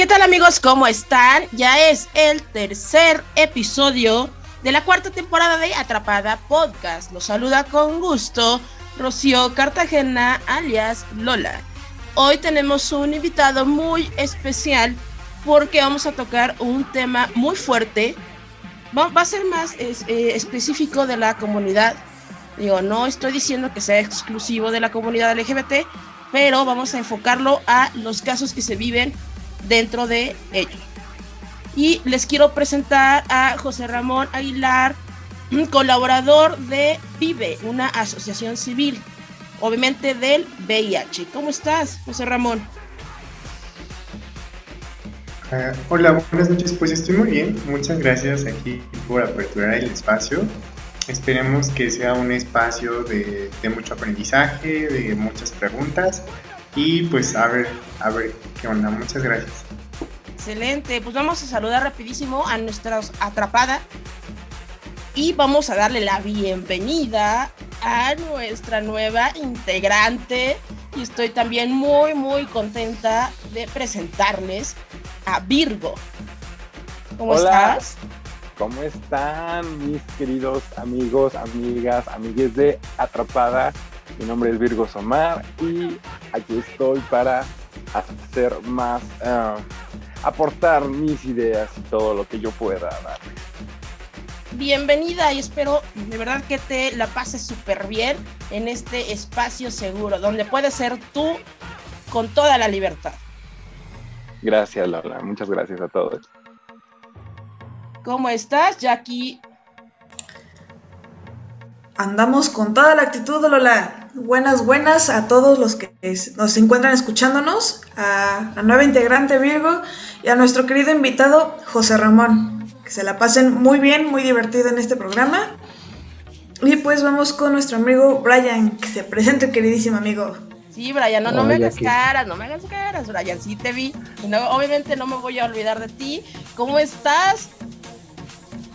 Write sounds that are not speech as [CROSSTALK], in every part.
¿Qué tal amigos? ¿Cómo están? Ya es el tercer episodio de la cuarta temporada de Atrapada Podcast. Los saluda con gusto Rocío Cartagena, alias Lola. Hoy tenemos un invitado muy especial porque vamos a tocar un tema muy fuerte. Va, a ser más eh, específico de la comunidad. Digo, no estoy diciendo que sea exclusivo de la comunidad LGBT, pero vamos a enfocarlo a los casos que se viven dentro de ellos. Y les quiero presentar a José Ramón Aguilar, [CLEARS THROAT] colaborador de Vive, una asociación civil, obviamente del VIH. ¿Cómo estás, José Ramón? Ah, hola, buenas noches. Pues estoy muy bien. Muchas gracias aquí por aperturar el espacio. Esperemos que sea un espacio de, de mucho aprendizaje, de muchas preguntas y pues a ver, a ver qué onda. Muchas gracias. Excelente, pues vamos a saludar rapidísimo a nuestras atrapada y vamos a darle la bienvenida a nuestra nueva integrante y estoy también muy muy contenta de presentarles a Virgo. ¿Cómo estás? ¿Cómo están mis queridos amigos, amigas, amigues de Atrapada? Mi nombre es Virgo Somar y aquí estoy para hacer más, uh, aportar mis ideas y todo lo que yo pueda dar. Bienvenida y espero de verdad que te la pases súper bien en este espacio seguro, donde puedes ser tú con toda la libertad. Gracias, Lola. Muchas gracias a todos. ¿Cómo estás, Jackie? Andamos con toda la actitud, Lola. Buenas, buenas a todos los que nos encuentran escuchándonos, a la nueva integrante Virgo y a nuestro querido invitado José Ramón. Que se la pasen muy bien, muy divertido en este programa. Y pues vamos con nuestro amigo Brian, que se presente, queridísimo amigo. Sí, Brian, no, no me hagas caras, no me hagas caras, Brian, sí te vi. obviamente no me voy a olvidar de ti. ¿Cómo estás?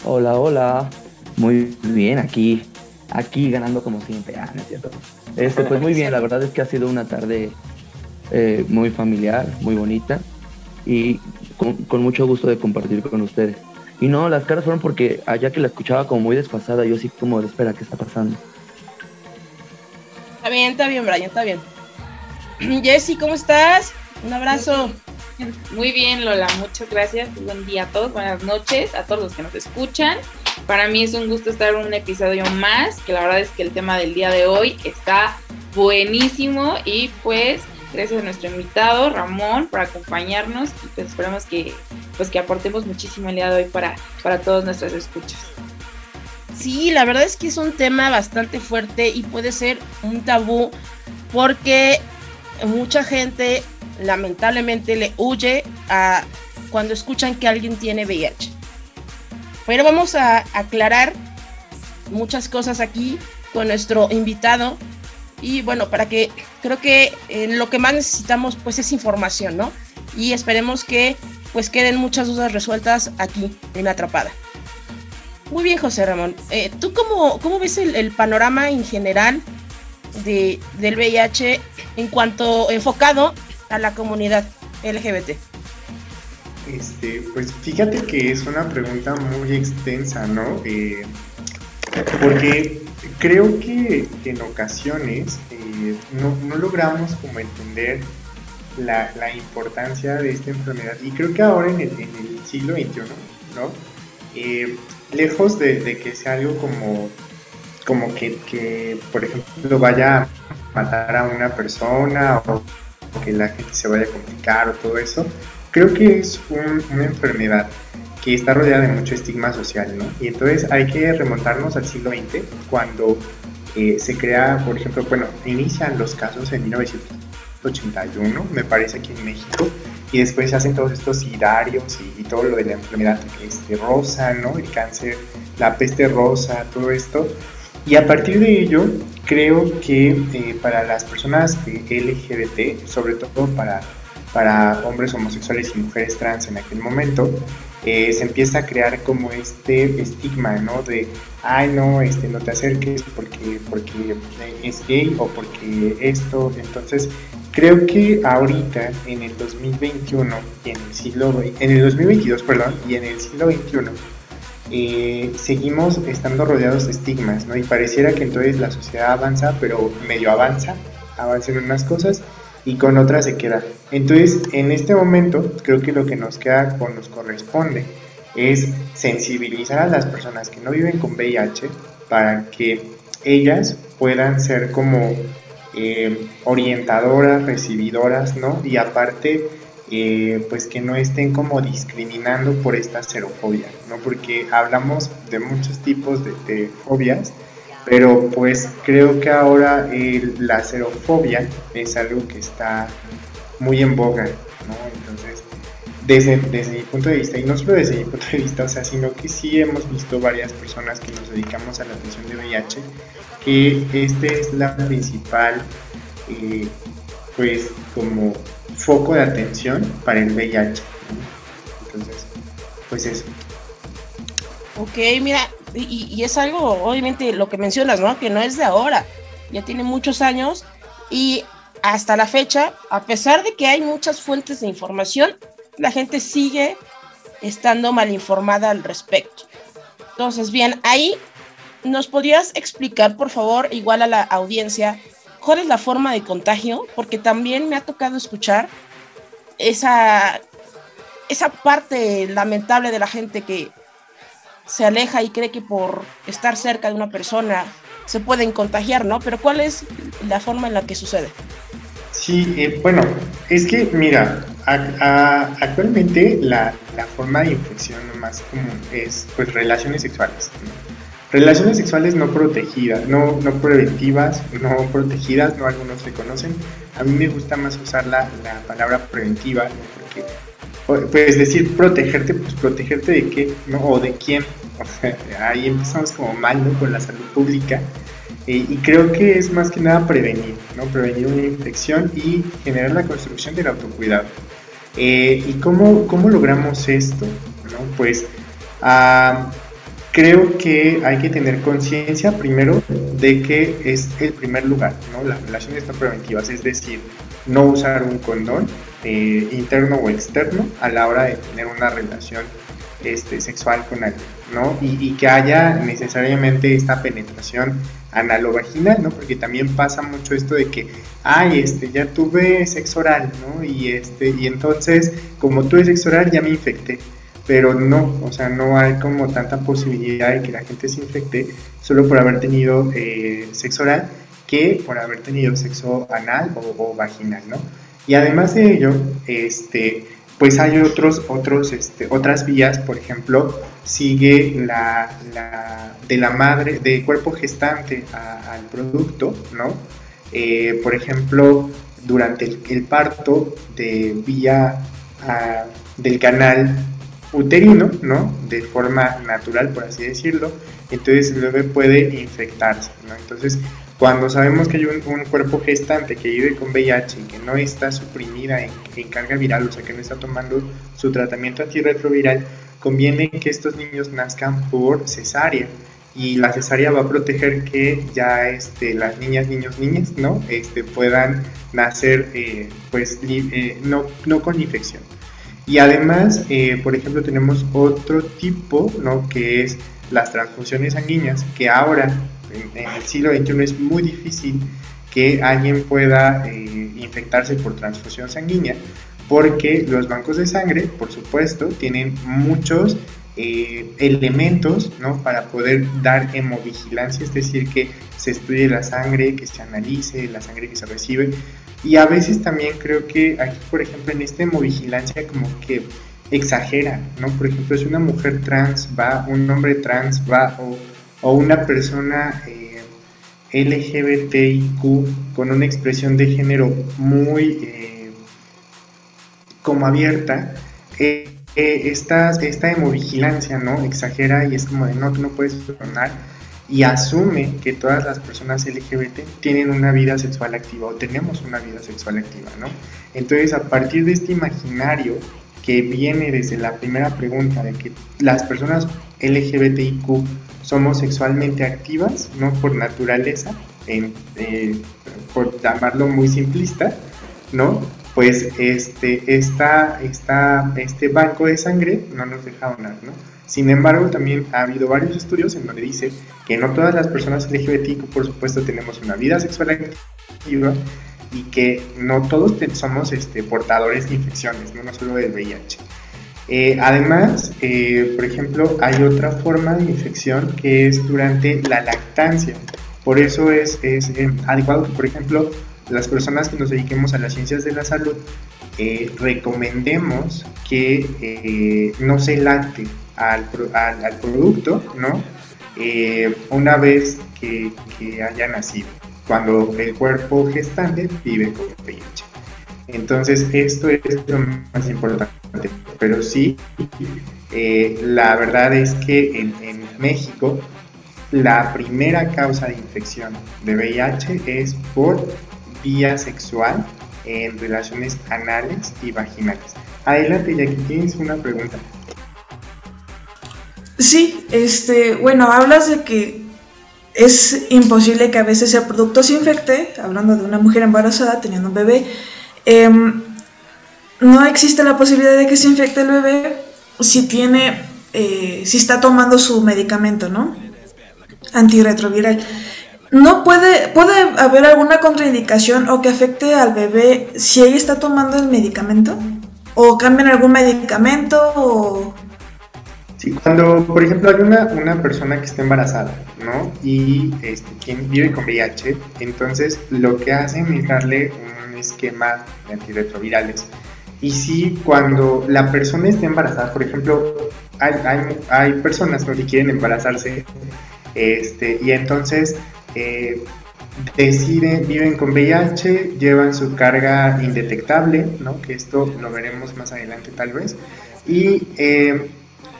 Hola, hola. Muy bien, aquí aquí ganando como siempre. Ah, no es cierto. Este, pues muy bien, la verdad es que ha sido una tarde eh, muy familiar, muy bonita y con, mucho gusto de compartir con ustedes. Y no, las caras fueron porque allá que la escuchaba como muy desfasada, yo así como, espera, ¿qué está pasando? Está bien, está bien, Brian, está bien. [CLEARS THROAT] Jessy, ¿cómo estás? Un abrazo. Muy bien, Lola, muchas gracias. Buen día a todos, buenas noches a todos los que nos escuchan. Para mí es un gusto estar en un episodio más, que la verdad es que el tema del día de hoy está buenísimo y pues gracias a nuestro invitado Ramón por acompañarnos y pues esperamos que pues que aportemos muchísimo el día de hoy para, para todos nuestras escuchas. Sí, la verdad es que es un tema bastante fuerte y puede ser un tabú porque mucha gente lamentablemente le huye a cuando escuchan que alguien tiene VIH. Pero vamos a aclarar muchas cosas aquí con nuestro invitado. Y bueno, para que creo que eh, lo que más necesitamos pues es información, ¿no? Y esperemos que pues queden muchas dudas resueltas aquí en Atrapada. Muy bien, José Ramón. Eh, ¿Tú cómo, cómo ves el, panorama en general de, del VIH en cuanto enfocado a la comunidad LGBT? Este, pues fíjate que es una pregunta muy extensa, ¿no? Eh, porque creo que, en ocasiones eh, no, logramos como entender la, importancia de esta enfermedad. Y creo que ahora en el, siglo XXI, ¿no? Eh, lejos de, que sea algo como, como que, que, por ejemplo, vaya a matar a una persona o que la gente se vaya a complicar o todo eso, creo que es una enfermedad que está rodeada de mucho estigma social, ¿no? Y entonces hay que remontarnos al siglo XX, cuando eh, se crea, por ejemplo, bueno, inician los casos en 1981, me parece aquí en México, y después se hacen todos estos idarios y, todo lo de la enfermedad este, rosa, ¿no? El cáncer, la peste rosa, todo esto. Y a partir de ello, creo que eh, para las personas LGBT, sobre todo para para hombres homosexuales y mujeres trans en aquel momento, eh, se empieza a crear como este estigma, ¿no? De, ay, no, este, no te acerques porque, porque es gay o porque esto. Entonces, creo que ahorita, en el 2021 y en el siglo, en el 2022, perdón, y en el siglo XXI, eh, seguimos estando rodeados de estigmas, ¿no? Y pareciera que entonces la sociedad avanza, pero medio avanza, avanza en unas cosas y con otras se queda. Entonces, en este momento, creo que lo que nos queda o nos corresponde es sensibilizar a las personas que no viven con VIH para que ellas puedan ser como eh, orientadoras, recibidoras, ¿no? Y aparte, eh, pues que no estén como discriminando por esta xerofobia, ¿no? Porque hablamos de muchos tipos de, fobias, pero pues creo que ahora la xerofobia es algo que está muy en boga, ¿no? Entonces, desde, desde mi punto de vista, y no solo desde mi punto de vista, o sea, sino que sí hemos visto varias personas que nos dedicamos a la atención de VIH, que esta es la principal, eh, pues, como foco de atención para el VIH. Entonces, pues eso. Ok, mira, y, es algo, obviamente, lo que mencionas, ¿no? Que no es de ahora, ya tiene muchos años y hasta la fecha, a pesar de que hay muchas fuentes de información, la gente sigue estando mal informada al respecto. Entonces, bien, ahí ¿Nos podrías explicar, por favor, igual a la audiencia, cuál es la forma de contagio? Porque también me ha tocado escuchar esa, esa parte lamentable de la gente que se aleja y cree que por estar cerca de una persona se pueden contagiar, ¿no? Pero ¿cuál es la forma en la que sucede? Sí, eh, bueno, es que mira, actualmente la, la, forma de infección más común es pues relaciones sexuales. Relaciones sexuales no protegidas, no, no preventivas, no protegidas, no algunos se conocen. A mí me gusta más usar la, la palabra preventiva, porque puedes decir protegerte, pues protegerte de qué, ¿no? O de quién. Ahí empezamos como mal, ¿no? Con la salud pública. Eh, y creo que es más que nada prevenir, ¿no? Prevenir una infección y generar la construcción del autocuidado. Eh, ¿Y cómo, cómo logramos esto? ¿no? Pues ah, creo que hay que tener conciencia primero de que es el primer lugar, ¿no? Las relaciones no preventivas, es decir, no usar un condón eh, interno o externo a la hora de tener una relación este, sexual con alguien, ¿no? Y, que haya necesariamente esta penetración analovaginal, ¿no? Porque también pasa mucho esto de que, ay, este, ya tuve sexo oral, ¿no? Y, este, y entonces, como tuve sexo oral, ya me infecté pero no, o sea, no hay como tanta posibilidad de que la gente se infecte solo por haber tenido eh, sexo oral por haber tenido sexo anal o, vaginal, ¿no? Y además de ello, este, pues hay otros, otros, este, otras vías, por ejemplo, sigue la, de la madre, de cuerpo gestante al producto, ¿no? Eh, por ejemplo, durante el, parto de vía ah, del canal uterino, ¿no? De forma natural, por así decirlo, entonces el bebé puede infectarse, ¿no? Entonces, cuando sabemos que hay un, cuerpo gestante que vive con VIH y que no está suprimida en, carga viral, o sea, que no está tomando su tratamiento antirretroviral, conviene que estos niños nazcan por cesárea y la cesárea va a proteger que ya este, las niñas, niños, niñas, ¿no? Este, puedan nacer eh, pues eh, no, no con infección. Y además, eh, por ejemplo, tenemos otro tipo, ¿no? Que es las transfusiones sanguíneas, que ahora, en, el siglo XXI, es muy difícil que alguien pueda eh, infectarse por transfusión sanguínea, porque los bancos de sangre, por supuesto, tienen muchos eh, elementos ¿no? para poder dar hemovigilancia, es decir, que se estudie la sangre, que se analice la sangre que se recibe, y a veces también creo que aquí, por ejemplo, en esta hemovigilancia como que exagera, ¿no? Por ejemplo, si una mujer trans va, un hombre trans va, o, una persona eh, LGBTIQ con una expresión de género muy eh, como abierta, eh, esta, esta hemovigilancia, ¿no? Exagera y es como de, no, tú no puedes sonar y asume que todas las personas LGBT tienen una vida sexual activa o tenemos una vida sexual activa, ¿no? Entonces, a partir de este imaginario que viene desde la primera pregunta de que las personas LGBTIQ somos sexualmente activas, ¿no? Por naturaleza, eh, por llamarlo muy simplista, ¿no? Pues este, esta, esta, este banco de sangre no nos deja donar, ¿no? Sin embargo, también ha habido varios estudios en donde dice que no todas las personas LGBT, por supuesto, tenemos una vida sexual activa y que no todos somos este, portadores de infecciones, no, no solo del VIH. Eh, además, eh, por ejemplo, hay otra forma de infección que es durante la lactancia. Por eso es, es eh, adecuado por ejemplo, las personas que nos dediquemos a las ciencias de la salud recomendemos que no se lacte al, al, producto, ¿no? una vez que, que haya nacido, cuando el cuerpo gestante vive con VIH. Entonces, esto es lo más importante. Pero sí, eh, la verdad es que en, México la primera causa de infección de VIH es por vía sexual en relaciones anales y vaginales. Adelante, Jackie, tienes una pregunta. Sí, este, bueno, hablas de que es imposible que a veces el producto se infecte, hablando de una mujer embarazada teniendo un bebé, Em, no existe la posibilidad de que se infecte el bebé si tiene, eh, si está tomando su medicamento, ¿no? Antirretroviral. ¿No puede, puede haber alguna contraindicación o que afecte al bebé si ella está tomando el medicamento? ¿O cambian algún medicamento? O... Sí, cuando, por ejemplo, hay una, una persona que está embarazada, ¿no? Y este, quien vive con VIH, entonces lo que hacen es darle esquema de antirretrovirales. Y si cuando la persona está embarazada, por ejemplo, hay, hay, personas que quieren embarazarse este, y entonces eh, deciden, viven con VIH, llevan su carga indetectable, ¿no? que esto lo veremos más adelante tal vez, y eh,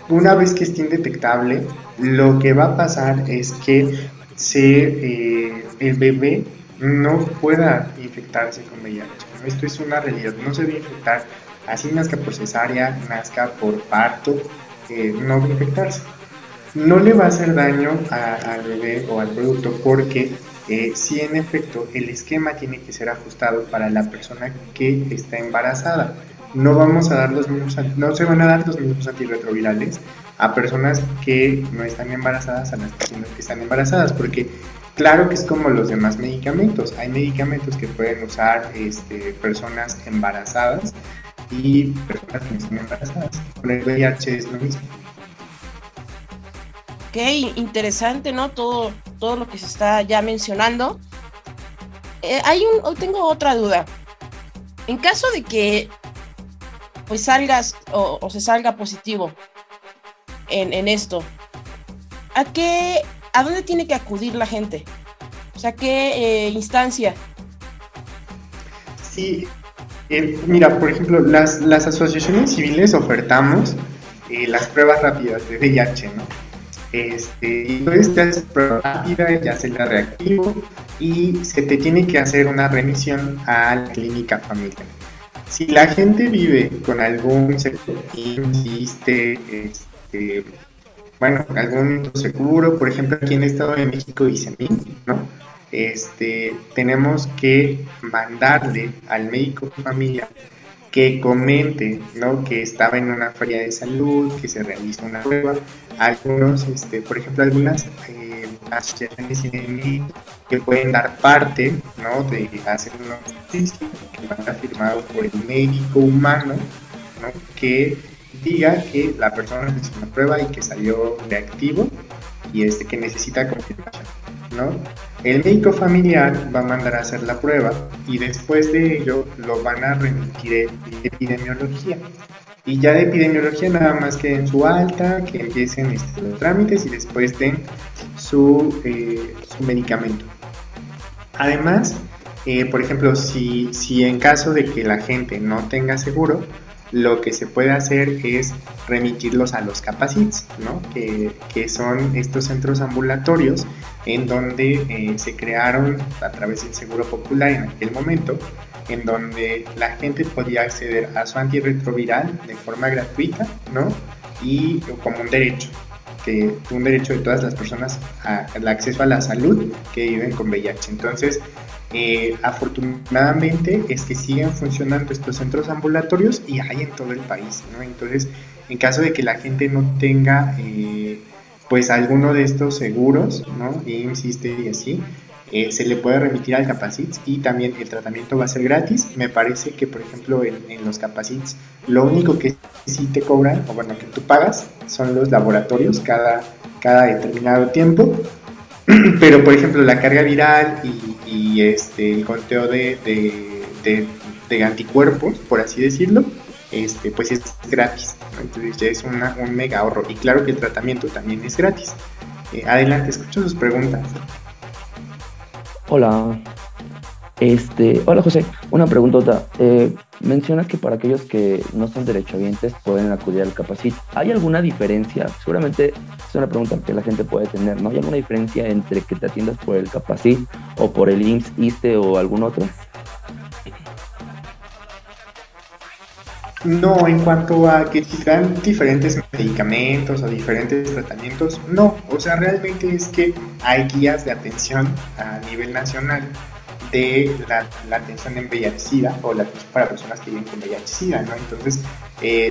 una vez que esté indetectable, lo que va a pasar es que se, eh, el bebé no pueda infectarse con VIH. Esto es una realidad, no se debe infectar, así nazca por cesárea, nazca por parto, eh, no debe infectarse. No le va a hacer daño al bebé o al producto porque eh, si en efecto el esquema tiene que ser ajustado para la persona que está embarazada. No vamos a dar los mismos, no se van a dar los mismos antirretrovirales a personas que no están embarazadas a las personas que están embarazadas, porque Claro que es como los demás medicamentos. Hay medicamentos que pueden usar este, personas embarazadas y personas que no están embarazadas. Con el VIH es lo mismo. Ok, interesante, ¿no? Todo, todo lo que se está ya mencionando. Eh, hay un, hoy tengo otra duda. En caso de que pues salgas o, se salga positivo en, esto, ¿a qué ¿a dónde tiene que acudir la gente? O sea, ¿qué eh, instancia? Sí, eh, mira, por ejemplo, las, las asociaciones civiles ofertamos eh, las pruebas rápidas de VIH, ¿no? Este, entonces te haces prueba rápida, ya se la reactivo y se te tiene que hacer una remisión a la clínica familiar. Si la gente vive con algún sector, insiste, este, bueno, algún seguro, por ejemplo, aquí en el Estado de México dice mí, ¿no? Este, tenemos que mandarle al médico de familia que comente, ¿no? Que estaba en una feria de salud, que se realizó una prueba. Algunos, este, por ejemplo, algunas eh, asociaciones que pueden dar parte, ¿no? De hacer una justicia que va a firmado por el médico humano, ¿no? Que diga que la persona hizo una prueba y que salió reactivo y este que necesita confirmación, El médico familiar va a mandar a hacer la prueba y después de ello lo van a remitir de epidemiología. Y ya de epidemiología nada más que en su alta, que empiecen este, los trámites y después den su, eh, su medicamento. Además, eh, por ejemplo, si, si en caso de que la gente no tenga seguro, lo que se puede hacer es remitirlos a los capacits, ¿no? que, son estos centros ambulatorios en donde eh, se crearon a través del Seguro Popular en aquel momento, en donde la gente podía acceder a su antirretroviral de forma gratuita ¿no? y como un derecho. este, un derecho de todas las personas al acceso a la salud que viven con VIH. Entonces, eh, afortunadamente es que siguen funcionando estos centros ambulatorios y hay en todo el país, ¿no? Entonces, en caso de que la gente no tenga eh, pues alguno de estos seguros, ¿no? Y insiste y así, eh, se le puede remitir al Capacits y también el tratamiento va a ser gratis. Me parece que, por ejemplo, en, los Capacits, lo único que sí te cobran, o bueno, que tú pagas, son los laboratorios cada, cada determinado tiempo. [CLEARS THROAT] Pero, por ejemplo, la carga viral y, este, el conteo de, de, anticuerpos, por así decirlo, este, pues es gratis. Entonces ya es un mega ahorro. Y claro que el tratamiento también es gratis. Eh, adelante, escucho sus preguntas. Hola. Este, hola José, una preguntota. Eh, mencionas que para aquellos que no son derechohabientes pueden acudir al Capacit. ¿Hay alguna diferencia? Seguramente es una pregunta que la gente puede tener, ¿no? ¿Hay alguna diferencia entre que te atiendas por el Capacit o por el IMSS, ISTE o algún otro? No, en cuanto a que dan diferentes medicamentos o diferentes tratamientos, no. O sea, realmente es que hay guías de atención a nivel nacional de la, atención en VIH-Sida o la atención para personas que viven con VIH-Sida, ¿no? Entonces, eh,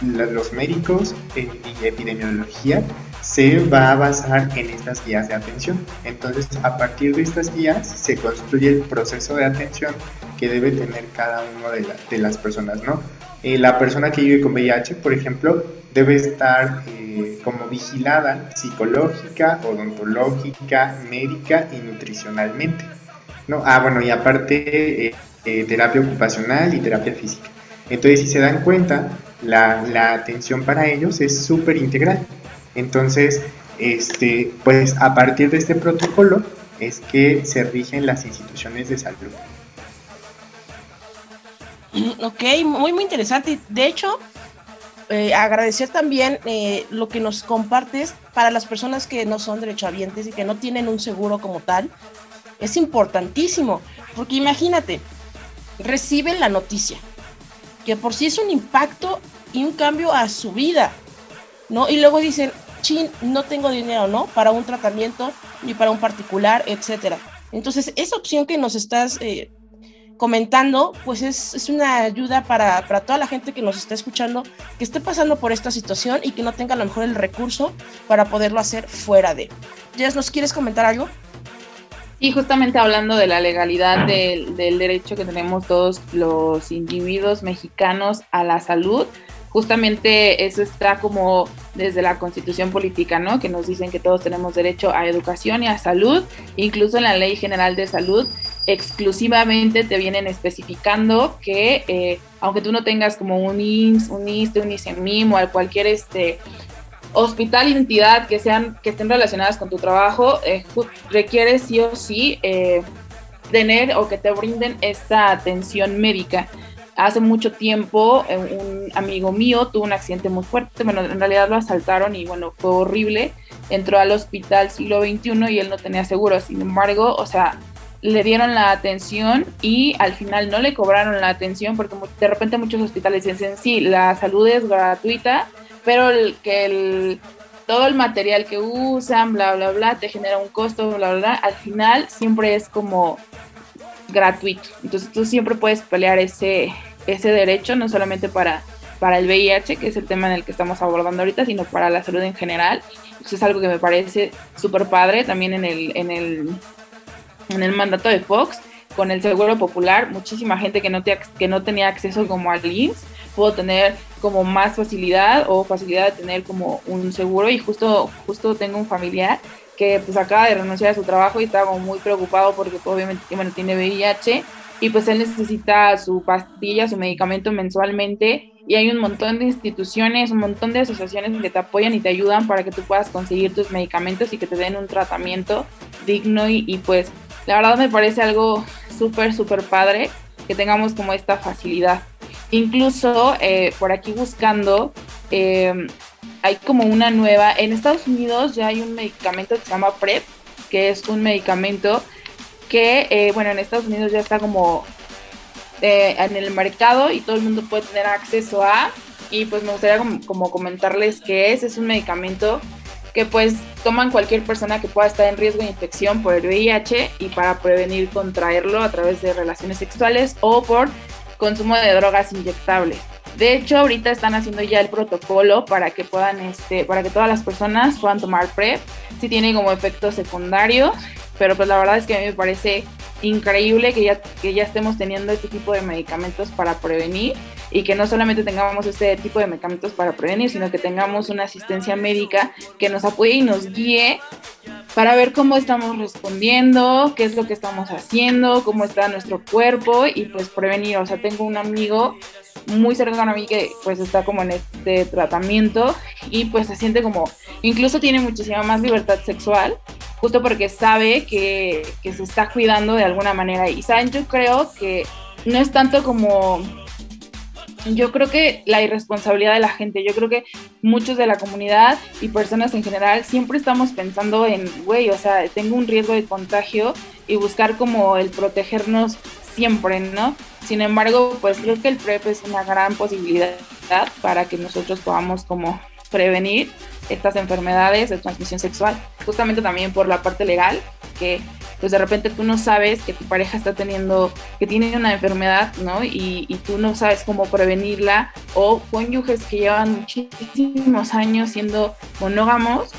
los médicos y epidemiología se va a basar en estas guías de atención. Entonces, a partir de estas guías se construye el proceso de atención que debe tener cada una de las personas, ¿no? Eh, la persona que vive con VIH, por ejemplo, debe estar eh, como vigilada psicológica, odontológica, médica y nutricionalmente. ¿no? Ah, bueno, y aparte eh, terapia ocupacional y terapia física. Entonces, si se dan cuenta, la, la atención para ellos es súper integral. Entonces, este, pues a partir de este protocolo es que se rigen las instituciones de salud. [CLEARS THROAT] Ok, muy, muy interesante. De hecho, eh, agradecer también eh, lo que nos compartes para las personas que no son derechohabientes y que no tienen un seguro como tal. Es importantísimo, porque imagínate, reciben la noticia, que por sí es un impacto y un cambio a su vida, ¿no? Y luego dicen, chin, no tengo dinero, ¿no? Para un tratamiento, ni para un particular, etcétera. Entonces, esa opción que nos estás eh, comentando, pues es, una ayuda para, toda la gente que nos está escuchando, que esté pasando por esta situación y que no tenga a lo mejor el recurso para poderlo hacer fuera de. Jess, ¿nos quieres comentar algo? Sí, justamente hablando de la legalidad del, del derecho que tenemos todos los individuos mexicanos a la salud, justamente eso está como desde la constitución política, ¿no? Que nos dicen que todos tenemos derecho a educación y a salud, incluso en la ley general de salud exclusivamente te vienen especificando que eh, aunque tú no tengas como un INS, un ISTE, un ISEMIM o cualquier este hospital identidad que sean que estén relacionadas con tu trabajo, eh, requiere sí o sí eh, tener o que te brinden esta atención médica. Hace mucho tiempo un amigo mío tuvo un accidente muy fuerte, bueno, en realidad lo asaltaron y bueno, fue horrible. Entró al hospital siglo XXI y él no tenía seguro, sin embargo, o sea, le dieron la atención y al final no le cobraron la atención porque de repente muchos hospitales dicen, sí, la salud es gratuita, pero que todo el material que usan, bla, bla, bla, te genera un costo, bla, bla, bla, al final siempre es como gratuito. Entonces tú siempre puedes pelear ese, ese derecho, no solamente para, para el VIH, que es el tema en el que estamos abordando ahorita, sino para la salud en general. Eso es algo que me parece súper padre también en el, en el en el mandato de Fox con el seguro popular, muchísima gente que no, que no tenía acceso como al IMSS pudo tener como más facilidad o facilidad de tener como un seguro y justo, justo tengo un familiar que pues acaba de renunciar a su trabajo y estaba muy preocupado porque obviamente bueno, tiene VIH y pues él necesita su pastilla, su medicamento mensualmente y hay un montón de instituciones, un montón de asociaciones que te apoyan y te ayudan para que tú puedas conseguir tus medicamentos y que te den un tratamiento digno y, y pues la verdad me parece algo súper, súper padre que tengamos como esta facilidad. Incluso eh, por aquí buscando, em, hay como una nueva, en Estados Unidos ya hay un medicamento que se llama PrEP, que es un medicamento que, eh, bueno, en Estados Unidos ya está como eh, en el mercado y todo el mundo puede tener acceso a, y pues me gustaría como, como comentarles que es, es un medicamento que pues toman cualquier persona que pueda estar en riesgo de infección por el VIH y para prevenir contraerlo a través de relaciones sexuales o por consumo de drogas inyectables. De hecho, ahorita están haciendo ya el protocolo para que puedan, este, para que todas las personas puedan tomar PrEP. Si tiene como efecto secundario, pero pues la verdad es que a mí me parece increíble que ya, que ya estemos teniendo este tipo de medicamentos para prevenir y que no solamente tengamos este tipo de medicamentos para prevenir, sino que tengamos una asistencia médica que nos apoye y nos guíe para ver cómo estamos respondiendo, qué es lo que estamos haciendo, cómo está nuestro cuerpo y pues prevenir. O sea, tengo un amigo muy cercano a mí que pues está como en este tratamiento y pues se siente como, incluso tiene muchísima más libertad sexual, justo porque sabe que, que se está cuidando de alguna manera. Y saben, yo creo que no es tanto como yo creo que la irresponsabilidad de la gente, yo creo que muchos de la comunidad y personas en general siempre estamos pensando en, güey, o sea, tengo un riesgo de contagio y buscar como el protegernos siempre, ¿no? Sin embargo, pues creo que el PrEP es una gran posibilidad para que nosotros podamos como prevenir estas enfermedades de transmisión sexual, justamente también por la parte legal, que pues de repente tú no sabes que tu pareja está teniendo, que tiene una enfermedad, ¿no? Y, y tú no sabes cómo prevenirla, o cónyuges que llevan muchísimos años siendo monógamos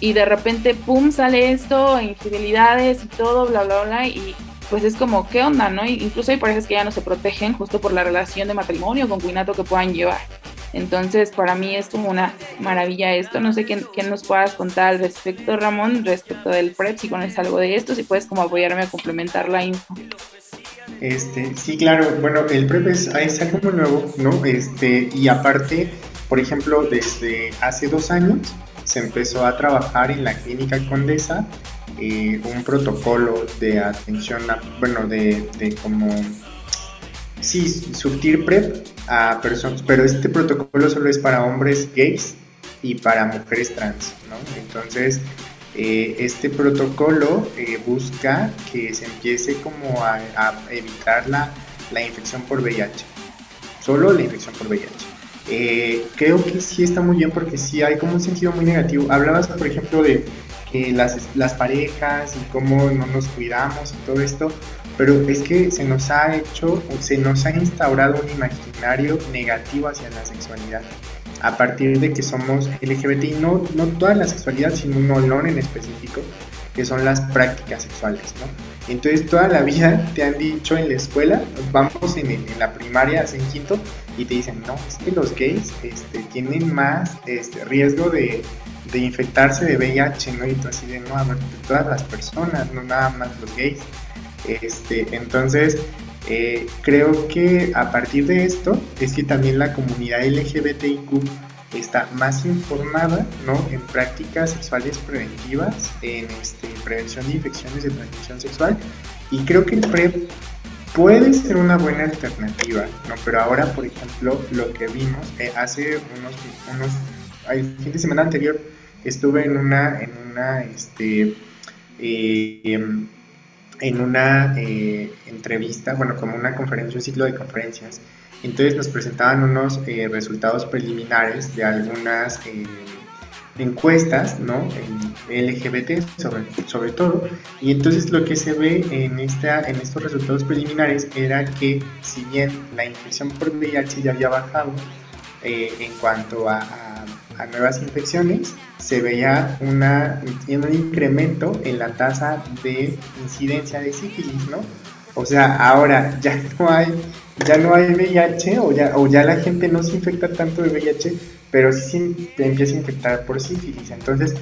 y de repente, ¡pum!, sale esto, infidelidades y todo, bla, bla, bla, y pues es como, ¿qué onda, no? Incluso hay parejas que ya no se protegen justo por la relación de matrimonio o concubinato que puedan llevar. Entonces, para mí es como una maravilla esto. No sé qué, nos puedas contar al respecto, Ramón, respecto del PrEP, si conoces algo de esto, si puedes como apoyarme a complementar la info. Este, sí, claro, bueno, el PrEP es, es algo nuevo, ¿no? Este, y aparte, por ejemplo, desde hace dos años se empezó a trabajar en la clínica Condesa eh, un protocolo de atención, a, bueno, de, de como, sí, surtir PrEP a personas, pero este protocolo solo es para hombres gays y para mujeres trans, ¿no? Entonces, eh, este protocolo eh, busca que se empiece como a, evitar la, la, infección por VIH, solo la infección por VIH. Eh, creo que sí está muy bien porque sí hay como un sentido muy negativo. Hablabas, por ejemplo, de las, las parejas y cómo no nos cuidamos y todo esto, pero es que se nos ha hecho, se nos ha instaurado un imaginario negativo hacia la sexualidad a partir de que somos LGBT no, no toda la sexualidad, sino un olor en específico, que son las prácticas sexuales, ¿no? Entonces toda la vida [LAUGHS] te han dicho en la escuela, vamos en, la primaria, en quinto, y te dicen, no, es que los gays este, tienen más este, riesgo de, de infectarse de VIH, ¿no? Y tú así de, no, a ver, todas las personas, no nada más los gays. Este, entonces, eh, creo que a partir de esto es que también la comunidad LGBTIQ está más informada ¿no? en prácticas sexuales preventivas, en este, prevención de infecciones de transmisión sexual. Y creo que el PrEP puede ser una buena alternativa, ¿no? Pero ahora, por ejemplo, lo que vimos eh, hace unos, unos, el fin de semana anterior estuve en una, en una, este, eh, en una eh, entrevista, bueno, como una conferencia, un ciclo de conferencias. Entonces nos presentaban unos eh, resultados preliminares de algunas eh, encuestas, ¿no? En LGBT sobre, sobre todo. Y entonces lo que se ve en, esta, en estos resultados preliminares era que si bien la infección por VIH ya había bajado en cuanto a a nuevas infecciones, se veía una, un incremento en la tasa de incidencia de sífilis, ¿no? O sea, ahora [LAUGHS] ya no hay, ya no hay VIH o ya, o ya la gente no se infecta tanto de VIH, pero sí se empieza a infectar por sífilis. Entonces,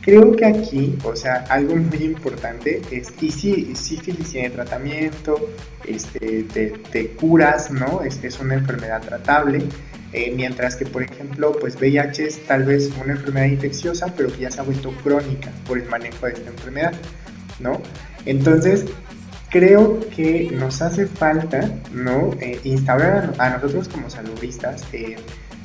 creo que aquí, o sea, algo muy importante es, y sí, sífilis tiene tratamiento, este, te, te curas, ¿no? Es, es una enfermedad tratable, eh, mientras que, por ejemplo, pues VIH es tal vez una enfermedad infecciosa, pero que ya se ha vuelto crónica por el manejo de esta enfermedad, ¿no? Entonces, creo que nos hace falta, ¿no? Eh, instaurar a, nosotros como saludistas eh,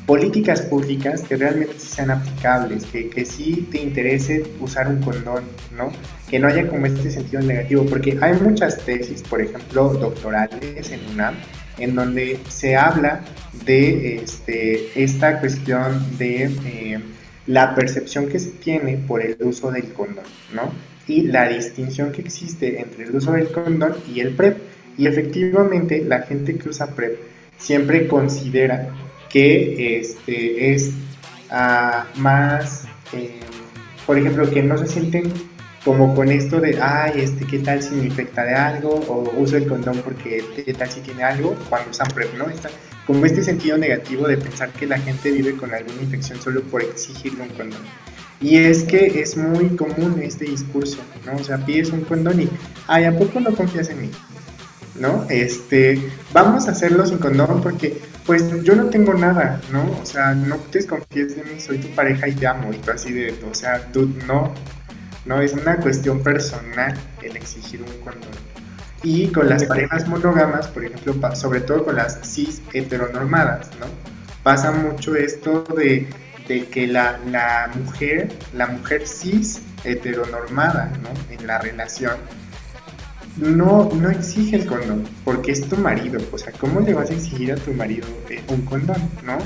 políticas públicas que realmente sean aplicables, que, que sí te interese usar un condón, ¿no? Que no haya como este sentido negativo, porque hay muchas tesis, por ejemplo, doctorales en UNAM, en donde se habla de este, esta cuestión de eh, la percepción que se tiene por el uso del condón, ¿no? Y la distinción que existe entre el uso del condón y el PrEP. Y efectivamente, la gente que usa PrEP siempre considera que este es ah, más, eh, por ejemplo, que no se sienten como con esto de, ay, este, ¿qué tal si me infecta de algo? O uso el condón porque ¿qué tal si tiene algo? Cuando usan PrEP, ¿no? Está como este sentido negativo de pensar que la gente vive con alguna infección solo por exigirle un condón. Y es que es muy común este discurso, ¿no? O sea, pides un condón y, ay, ¿a poco no confías en mí? ¿No? Este, vamos a hacerlo sin condón porque, pues, yo no tengo nada, ¿no? O sea, no desconfíes de mí, soy tu pareja y te amo, y tú así de, o sea, tú no, no, es una cuestión personal el exigir un condón. Y con las parejas monógamas, por ejemplo, sobre todo con las cis heteronormadas, ¿no? Pasa mucho esto de, que la, la, mujer, la mujer cis heteronormada, ¿no? En la relación, no, no exige el condón, porque es tu marido. O sea, ¿cómo le vas a exigir a tu marido eh, un condón, no?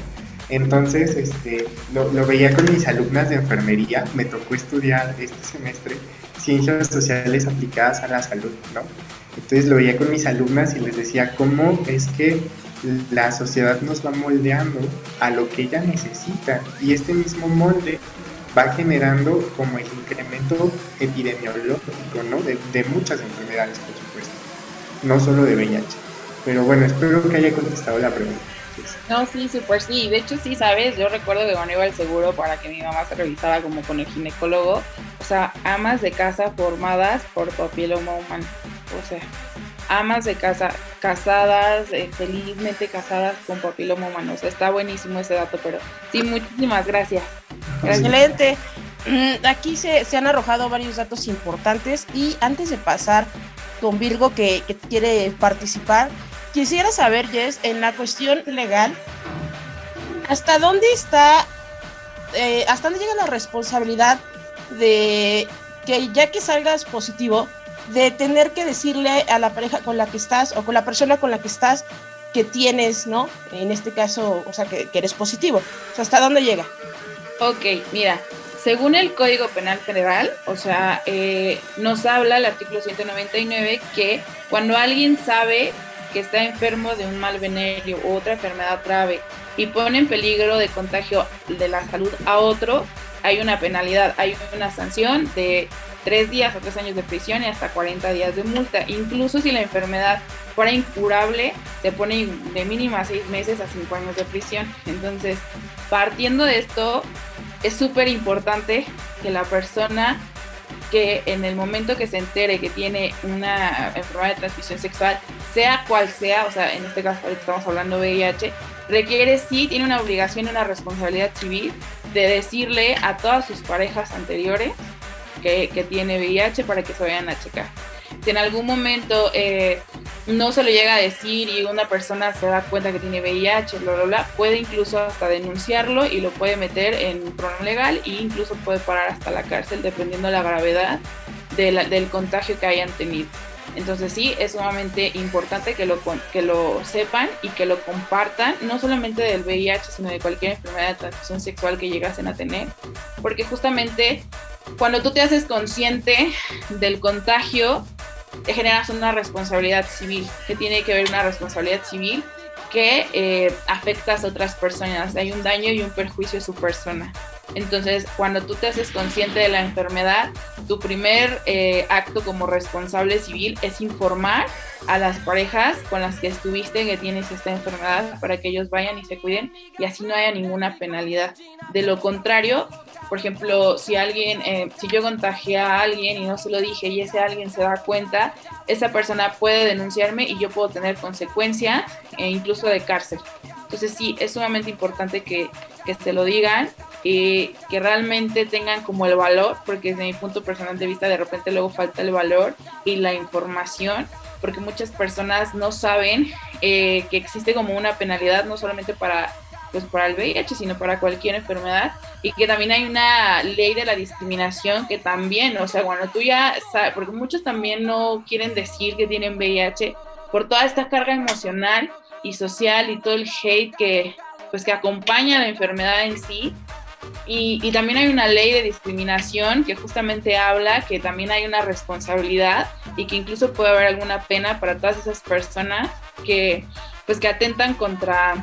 Entonces, este, lo, veía con mis alumnas de enfermería, me tocó estudiar este semestre ciencias sociales aplicadas a la salud, ¿no? Entonces lo veía con mis alumnas y les decía cómo es que la sociedad nos va moldeando a lo que ella necesita y este mismo molde va generando como el incremento epidemiológico, ¿no? De, de muchas enfermedades, por supuesto, no solo de VIH. Pero bueno, espero que haya contestado la pregunta. No, sí, súper sí. De hecho, sí, sabes, yo recuerdo que cuando iba al seguro para que mi mamá se revisara como con el ginecólogo, o sea, amas de casa formadas por papiloma humano. O sea, amas de casa casadas, eh, felizmente casadas con papiloma humano. O sea, está buenísimo ese dato, pero sí, muchísimas gracias. Excelente. Mm, aquí se, se, han arrojado varios datos importantes y antes de pasar con Virgo que, que quiere participar, quisiera saber, Jess, en la cuestión legal, ¿hasta dónde está, eh, hasta dónde llega la responsabilidad de que ya que salgas positivo, de tener que decirle a la pareja con la que estás o con la persona con la que estás que tienes, ¿no? En este caso, o sea, que, eres positivo. O sea, ¿hasta dónde llega? Ok, mira, según el Código Penal Federal, o sea, eh, nos habla el artículo 199 que cuando alguien sabe que está enfermo de un mal venerio u otra enfermedad grave y pone en peligro de contagio de la salud a otro, hay una penalidad, hay una sanción de tres días o tres años de prisión y hasta 40 días de multa. Incluso si la enfermedad fuera incurable, se pone de mínima seis meses a cinco años de prisión. Entonces, partiendo de esto, es súper importante que la persona que en el momento que se entere que tiene una enfermedad de transmisión sexual, sea cual sea, o sea, en este caso estamos hablando de VIH, requiere sí, tiene una obligación, una responsabilidad civil de decirle a todas sus parejas anteriores que, que tiene VIH para que se vayan a checar. Si en algún momento eh, no se lo llega a decir y una persona se da cuenta que tiene VIH, bla, bla, bla, puede incluso hasta denunciarlo y lo puede meter en un problema legal e incluso puede parar hasta la cárcel dependiendo de la gravedad del contagio que hayan tenido. Entonces sí, es sumamente importante que lo, que lo sepan y que lo compartan, no solamente del VIH, sino de cualquier enfermedad de transmisión sexual que llegasen a tener, porque justamente cuando tú te haces consciente del contagio, te generas una responsabilidad civil, que tiene que ver una responsabilidad civil que eh, afectas a otras personas, hay un daño y un perjuicio a su persona. Entonces, cuando tú te haces consciente de la enfermedad, tu primer eh, acto como responsable civil es informar a las parejas con las que estuviste que tienes esta enfermedad para que ellos vayan y se cuiden y así no haya ninguna penalidad. De lo contrario, por ejemplo, si alguien, eh, si yo contagié a alguien y no se lo dije y ese alguien se da cuenta, esa persona puede denunciarme y yo puedo tener consecuencia e incluso de cárcel. Entonces sí, es sumamente importante que, que se lo digan que realmente tengan como el valor, porque desde mi punto personal de vista de repente luego falta el valor y la información, porque muchas personas no saben eh, que existe como una penalidad no solamente para pues para el VIH, sino para cualquier enfermedad, y que también hay una ley de la discriminación que también, o sea, bueno, tú ya sabes, porque muchos también no quieren decir que tienen VIH por toda esta carga emocional y social y todo el hate que, pues, que acompaña la enfermedad en sí, Y, también hay una ley de discriminación que justamente habla que también hay una responsabilidad y que incluso puede haber alguna pena para todas esas personas que pues que atentan contra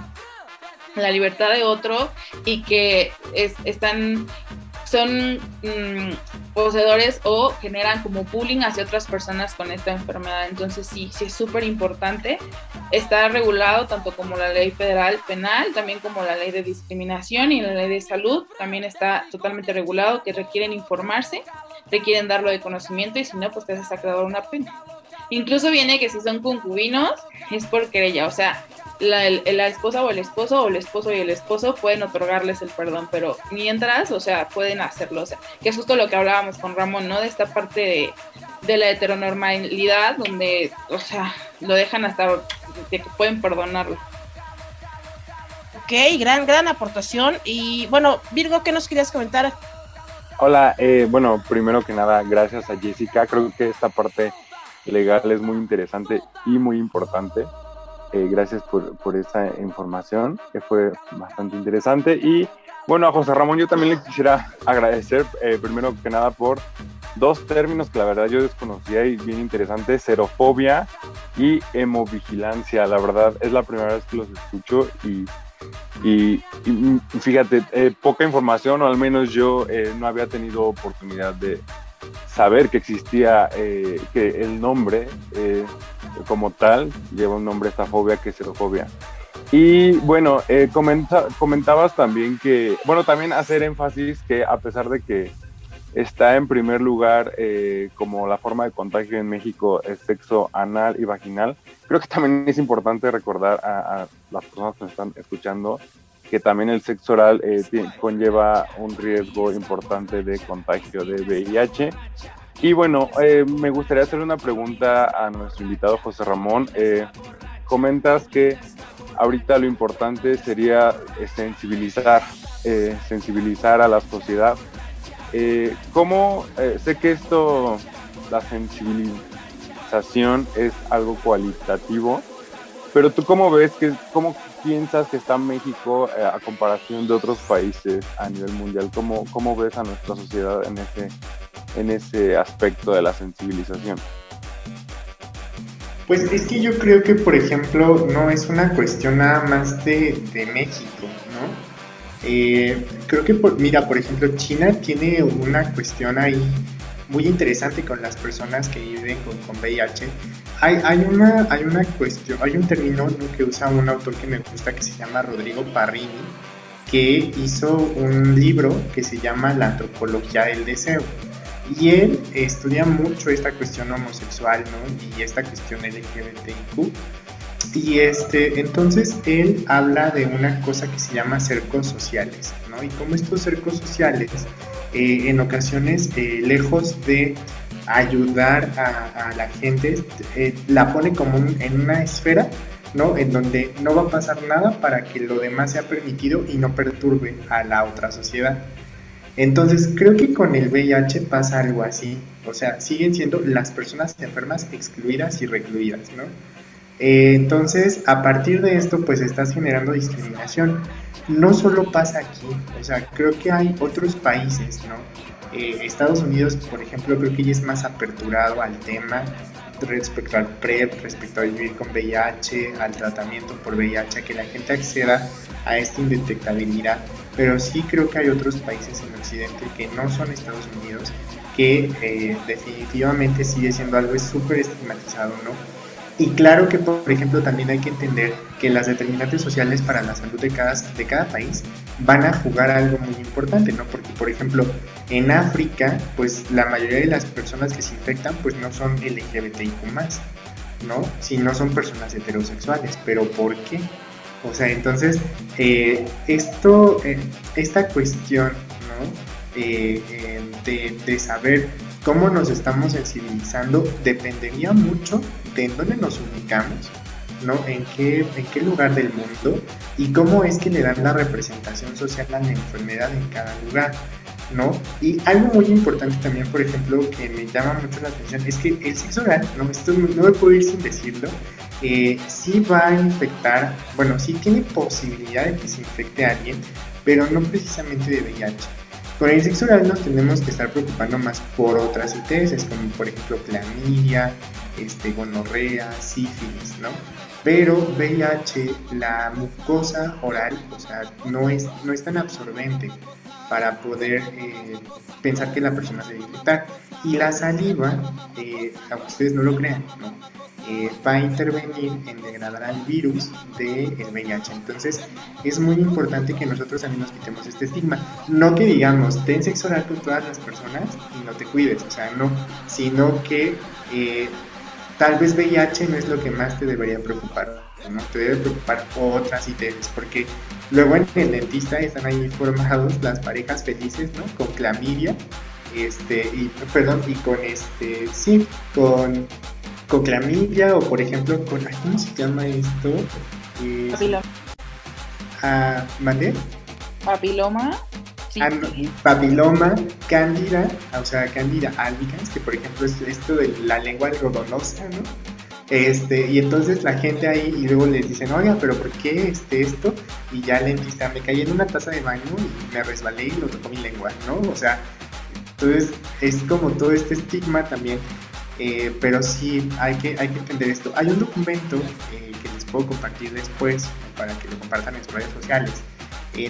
la libertad de otro y que están son mm, poseedores o generan como bullying hacia otras personas con esta enfermedad. Entonces sí, sí es súper importante. Está regulado tanto como la ley federal penal, también como la ley de discriminación y la ley de salud. También está totalmente regulado que requieren informarse, requieren darlo de conocimiento y si no, pues te has sacado una pena. Incluso viene que si son concubinos es por querella, o sea, la, la, esposa o el esposo o el esposo y el esposo pueden otorgarles el perdón, pero mientras, o sea, pueden hacerlo, o sea, que es justo lo que hablábamos con Ramón, ¿no? De esta parte de, de la heteronormalidad, donde, o sea, lo dejan hasta que pueden perdonarlo. Ok, gran, gran aportación. Y bueno, Virgo, ¿qué nos querías comentar? Hola, eh, bueno, primero que nada, gracias a Jessica. Creo que esta parte legal es muy interesante y muy importante. Eh, gracias por, por esa información, que fue bastante interesante. Y bueno, a José Ramón yo también le quisiera agradecer, eh, primero que nada, por dos términos que la verdad yo desconocía y bien interesante, xerofobia y hemovigilancia. La verdad es la primera vez que los escucho y, y, fíjate, eh, poca información, o al menos yo no había tenido oportunidad de, saber que existía, eh, que el nombre eh, como tal lleva un nombre esta fobia que es xerofobia. Y bueno, eh, comentabas también que, bueno, también hacer énfasis que a pesar de que está en primer lugar como la forma de contagio en México es sexo anal y vaginal, creo que también es importante recordar a, a las personas que nos están escuchando que también el sexo oral eh, conlleva un riesgo importante de contagio de VIH. Y bueno, eh, me gustaría hacer una pregunta a nuestro invitado José Ramón. Eh, comentas que ahorita lo importante sería sensibilizar, sensibilizar a la sociedad. ¿Cómo sé que esto, la sensibilización es algo cualitativo? Pero tú cómo ves, que, cómo piensas que está México eh, a comparación de otros países a nivel mundial? ¿Cómo, ¿Cómo ves a nuestra sociedad en ese, en ese aspecto de la sensibilización? Pues es que yo creo que, por ejemplo, no es una cuestión nada más de, de México, ¿no? Eh, creo que, mira, por ejemplo, China tiene una cuestión ahí muy interesante con las personas que viven con, con VIH, hay, hay, una, hay una cuestión, hay un término que usa un autor que me gusta que se llama Rodrigo Parrini, que hizo un libro que se llama La antropología del deseo. Y él estudia mucho esta cuestión homosexual, ¿no? Y esta cuestión LGBTIQ. Y este, entonces él habla de una cosa que se llama cercos sociales, ¿no? Y como estos cercos sociales, eh, en ocasiones, eh, lejos de ayudar a, la gente, eh, la pone como en una esfera, ¿no? En donde no va a pasar nada para que lo demás sea permitido y no perturbe a la otra sociedad. Entonces, creo que con el VIH pasa algo así. O sea, siguen siendo las personas enfermas excluidas y recluidas, ¿no? Eh, entonces, a partir de esto, pues estás generando discriminación. No solo pasa aquí, o sea, creo que hay otros países, ¿no? Eh, Estados Unidos, por ejemplo, creo que ya es más aperturado al tema respecto al PrEP, respecto a vivir con VIH, al tratamiento por VIH, a que la gente acceda a esta indetectabilidad. Pero sí creo que hay otros países en Occidente que no son Estados Unidos, que eh, definitivamente sigue siendo algo súper estigmatizado, ¿no? Y claro que, por ejemplo, también hay que entender que las determinantes sociales para la salud de cada, de cada país van a jugar algo muy importante, ¿no? Porque, por ejemplo, en África, pues la mayoría de las personas que se infectan, pues no son LGBTIQ+, ¿no? Si no son personas heterosexuales. ¿Pero por qué? O sea, entonces, eh, esto, eh, esta cuestión, ¿no? Eh, de, de saber cómo nos estamos sensibilizando dependería mucho de dónde nos ubicamos, ¿no? En qué, en qué lugar del mundo y cómo es que le dan la representación social a la enfermedad en cada lugar, ¿no? Y algo muy importante también, por ejemplo, que me llama mucho la atención es que el sexo oral, ¿no? Esto no me puedo ir sin decirlo, eh, sí va a infectar, bueno, sí tiene posibilidad de que se infecte a alguien, pero no precisamente de VIH. Con el sexo oral nos tenemos que estar preocupando más por otras ITS, como por ejemplo clamidia, este, gonorrea, sífilis, ¿no? Pero VIH, la mucosa oral, o sea, no es, no es tan absorbente para poder eh, pensar que la persona se debe infectar. Y la saliva, eh, aunque ustedes no lo crean, ¿no? Eh, va a intervenir en degradar al virus del VIH. Entonces es muy importante que nosotros también nos quitemos este estigma. No que digamos, ten sexo oral con todas las personas y no te cuides, o sea, no, sino que tal vez VIH no es lo que más te debería preocupar, ¿no? Te debe preocupar otras ITS, porque luego en el dentista están ahí formados las parejas felices, ¿no? Con clamidia, este, y, perdón, y con este, sí, con, con clamidia o por ejemplo con, ¿cómo se llama esto? Papiloma. Ah, ¿Mandé? Papiloma. Ah, papiloma, cándida, o sea, cándida albicans, que por ejemplo es esto de la lengua algodonosa, ¿no? Este, y entonces la gente ahí y luego les dicen, oiga, pero ¿por qué este, esto? Y ya el dentista me caí en una taza de baño y me resbalé y lo tocó mi lengua, ¿no? O sea, entonces es como todo este estigma también, eh, pero sí hay que, hay que entender esto. Hay un documento eh, que les puedo compartir después para que lo compartan en sus redes sociales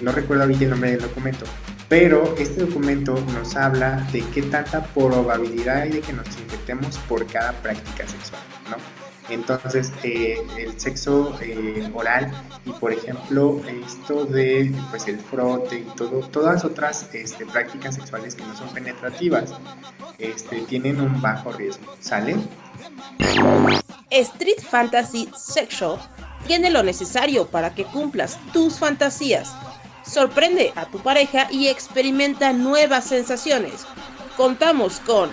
no recuerdo ahorita el nombre del documento, pero este documento nos habla de qué tanta probabilidad hay de que nos infectemos por cada práctica sexual, ¿no? Entonces, eh, el sexo eh, oral y, por ejemplo, esto de pues, el frote y todas otras este, prácticas sexuales que no son penetrativas, este, tienen un bajo riesgo, ¿sale? Street Fantasy Sexual tiene lo necesario para que cumplas tus fantasías Sorprende a tu pareja y experimenta nuevas sensaciones. Contamos con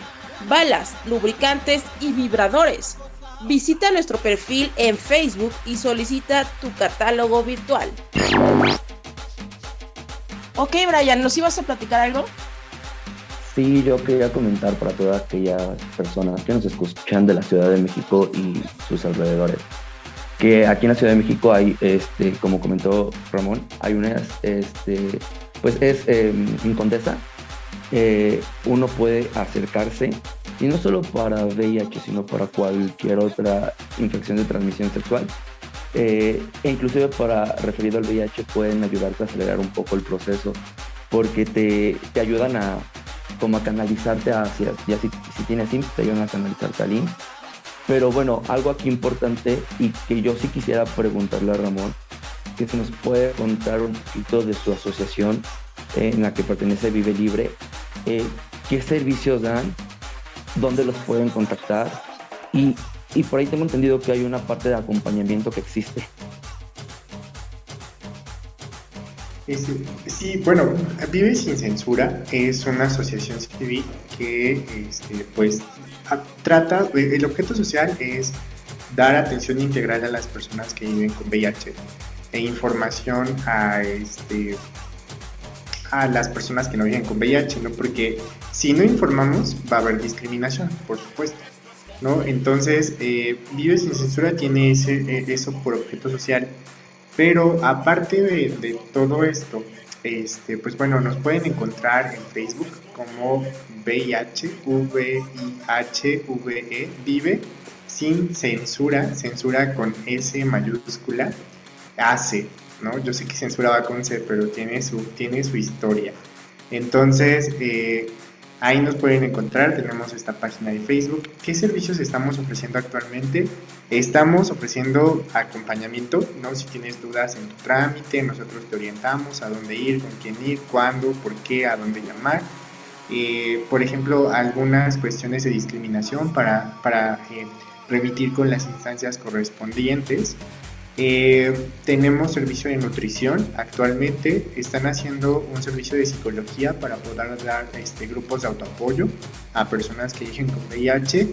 balas, lubricantes y vibradores. Visita nuestro perfil en Facebook y solicita tu catálogo virtual. Ok, Brian, ¿nos ibas a platicar algo? Sí, yo quería comentar para todas aquellas personas que nos escuchan de la Ciudad de México y sus alrededores que aquí en la Ciudad de México hay, este, como comentó Ramón, hay unas, este, pues es em, en Condesa, eh, uno puede acercarse y no solo para VIH, sino para cualquier otra infección de transmisión sexual. Eh, e inclusive para referido al VIH pueden ayudarte a acelerar un poco el proceso porque te, te ayudan a como a canalizarte hacia, ya si, si tienes IMSS, te ayudan a canalizarte al IMSS pero bueno, algo aquí importante y que yo sí quisiera preguntarle a Ramón, que se nos puede contar un poquito de su asociación eh, en la que pertenece Vive Libre, eh, qué servicios dan, dónde los pueden contactar y, y por ahí tengo entendido que hay una parte de acompañamiento que existe. Sí, bueno, Vive sin Censura es una asociación civil que este, pues trata, el objeto social es dar atención integral a las personas que viven con VIH e información a, este, a las personas que no viven con VIH, ¿no? Porque si no informamos va a haber discriminación, por supuesto, ¿no? Entonces, eh, Vive sin Censura tiene ese, eh, eso por objeto social, pero aparte de todo esto, este, pues bueno, nos pueden encontrar en Facebook como VIH, V-I-H-V-E, Vive sin censura, censura con S mayúscula, hace, ¿no? Yo sé que censura va con C, pero tiene su, tiene su historia. Entonces, eh, Ahí nos pueden encontrar, tenemos esta página de Facebook. ¿Qué servicios estamos ofreciendo actualmente? Estamos ofreciendo acompañamiento, ¿no? Si tienes dudas en tu trámite, nosotros te orientamos a dónde ir, con quién ir, cuándo, por qué, a dónde llamar. Eh, por ejemplo, algunas cuestiones de discriminación para, para eh, remitir con las instancias correspondientes. Eh, tenemos servicio de nutrición. Actualmente están haciendo un servicio de psicología para poder dar este, grupos de autoapoyo a personas que viven con VIH.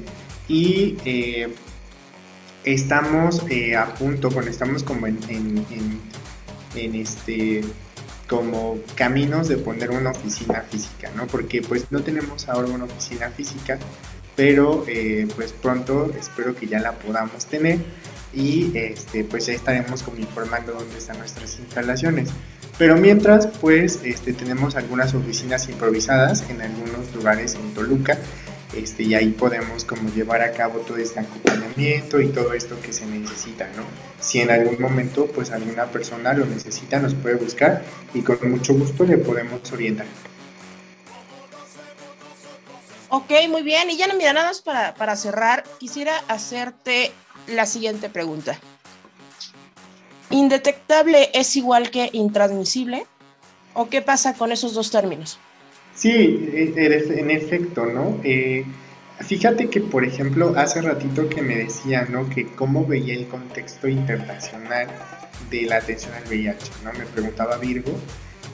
Y eh, estamos eh, a punto, bueno, estamos como en, en, este como caminos de poner una oficina física, ¿no? Porque pues no tenemos ahora una oficina física, pero pues pronto espero que ya la podamos tener y este, pues ya estaremos como informando dónde están nuestras instalaciones. Pero mientras, pues, este, tenemos algunas oficinas improvisadas en algunos lugares en Toluca, este, y ahí podemos como llevar a cabo todo este acompañamiento y todo esto que se necesita, ¿no? Si en algún momento, pues, alguna persona lo necesita, nos puede buscar y con mucho gusto le podemos orientar. Ok, muy bien. Y ya no, mira, nada más para, para cerrar, quisiera hacerte la siguiente pregunta. ¿Indetectable es igual que intransmisible? ¿O qué pasa con esos dos términos? Sí, en efecto, ¿no? Eh, fíjate que, por ejemplo, hace ratito que me decía, ¿no? Que cómo veía el contexto internacional de la atención al VIH, ¿no? Me preguntaba Virgo.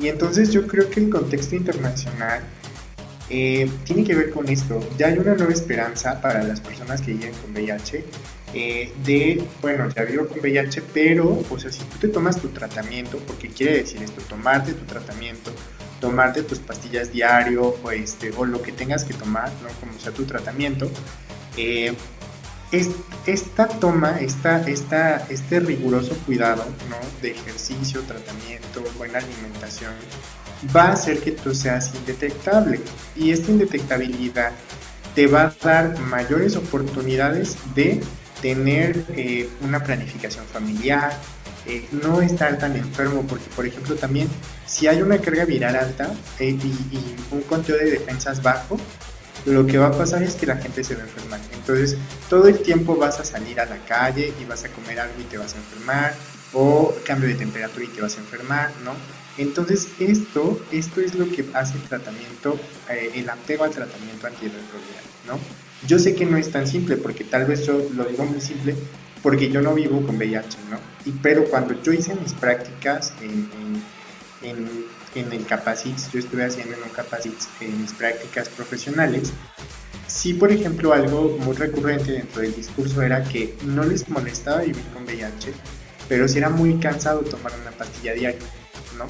Y entonces yo creo que el contexto internacional eh, tiene que ver con esto. Ya hay una nueva esperanza para las personas que viven con VIH. Eh, de, bueno, ya vivo con VIH, pero, o sea, si tú te tomas tu tratamiento, porque quiere decir esto, tomarte tu tratamiento, tomarte tus pastillas diario o, este, o lo que tengas que tomar, ¿no? Como sea tu tratamiento, eh, esta toma, esta, esta, este riguroso cuidado ¿no? de ejercicio, tratamiento, buena alimentación, va a hacer que tú seas indetectable. Y esta indetectabilidad te va a dar mayores oportunidades de tener eh, una planificación familiar, eh, no estar tan enfermo, porque por ejemplo también si hay una carga viral alta eh, y, un conteo de defensas bajo, lo que va a pasar es que la gente se va a enfermar. Entonces todo el tiempo vas a salir a la calle y vas a comer algo y te vas a enfermar, o cambio de temperatura y te vas a enfermar, ¿no? Entonces esto, esto es lo que hace el tratamiento, eh, el apego al tratamiento antirretroviral, ¿no? Yo sé que no es tan simple, porque tal vez yo lo digo muy simple, porque yo no vivo con VIH, ¿no? Y, pero cuando yo hice mis prácticas en, en, el Capacits, yo estuve haciendo en un Capacits en mis prácticas profesionales, sí, por ejemplo, algo muy recurrente dentro del discurso era que no les molestaba vivir con VIH, pero sí era muy cansado tomar una pastilla diaria, ¿no?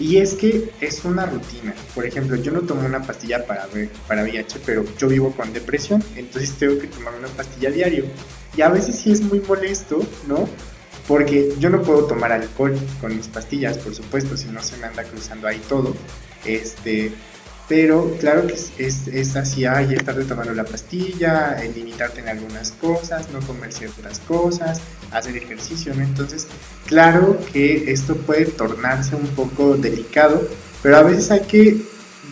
Y es que es una rutina. Por ejemplo, yo no tomo una pastilla para, para VIH, pero yo vivo con depresión, entonces tengo que tomar una pastilla diario. Y a veces sí es muy molesto, ¿no? Porque yo no puedo tomar alcohol con mis pastillas, por supuesto, si no se me anda cruzando ahí todo. Este, pero claro que es, así, ay, estar tomando la pastilla, limitarte en algunas cosas, no comer ciertas cosas, hacer ejercicio, ¿no? Entonces, claro que esto puede tornarse un poco delicado, pero a veces hay que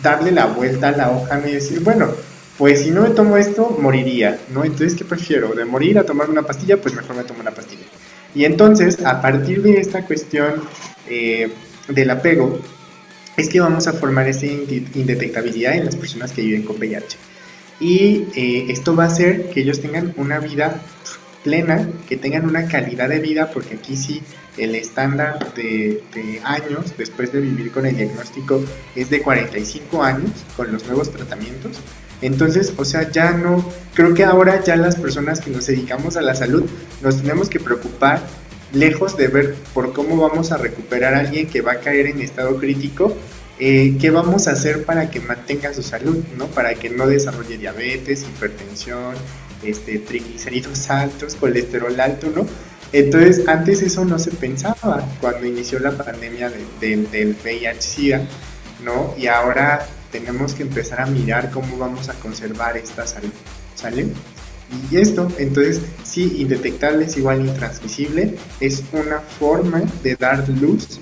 darle la vuelta a la hoja y decir, bueno, pues si no me tomo esto, moriría, ¿no? Entonces, ¿qué prefiero? ¿De morir a tomar una pastilla? Pues mejor me tomo una pastilla. Y entonces, a partir de esta cuestión eh, del apego, es que vamos a formar esa indetectabilidad en las personas que viven con VIH. Y eh, esto va a hacer que ellos tengan una vida plena, que tengan una calidad de vida, porque aquí sí el estándar de, años después de vivir con el diagnóstico es de 45 años con los nuevos tratamientos. Entonces, o sea, ya no, creo que ahora ya las personas que nos dedicamos a la salud nos tenemos que preocupar lejos de ver por cómo vamos a recuperar a alguien que va a caer en estado crítico, eh, qué vamos a hacer para que mantenga su salud, ¿no? Para que no desarrolle diabetes, hipertensión, este, triglicéridos altos, colesterol alto, ¿no? Entonces, antes eso no se pensaba cuando inició la pandemia del VIH-Sida, ¿no? Y ahora tenemos que empezar a mirar cómo vamos a conservar esta salud, ¿sale? Y esto, entonces, sí, indetectable es igual intransmisible, es una forma de dar luz,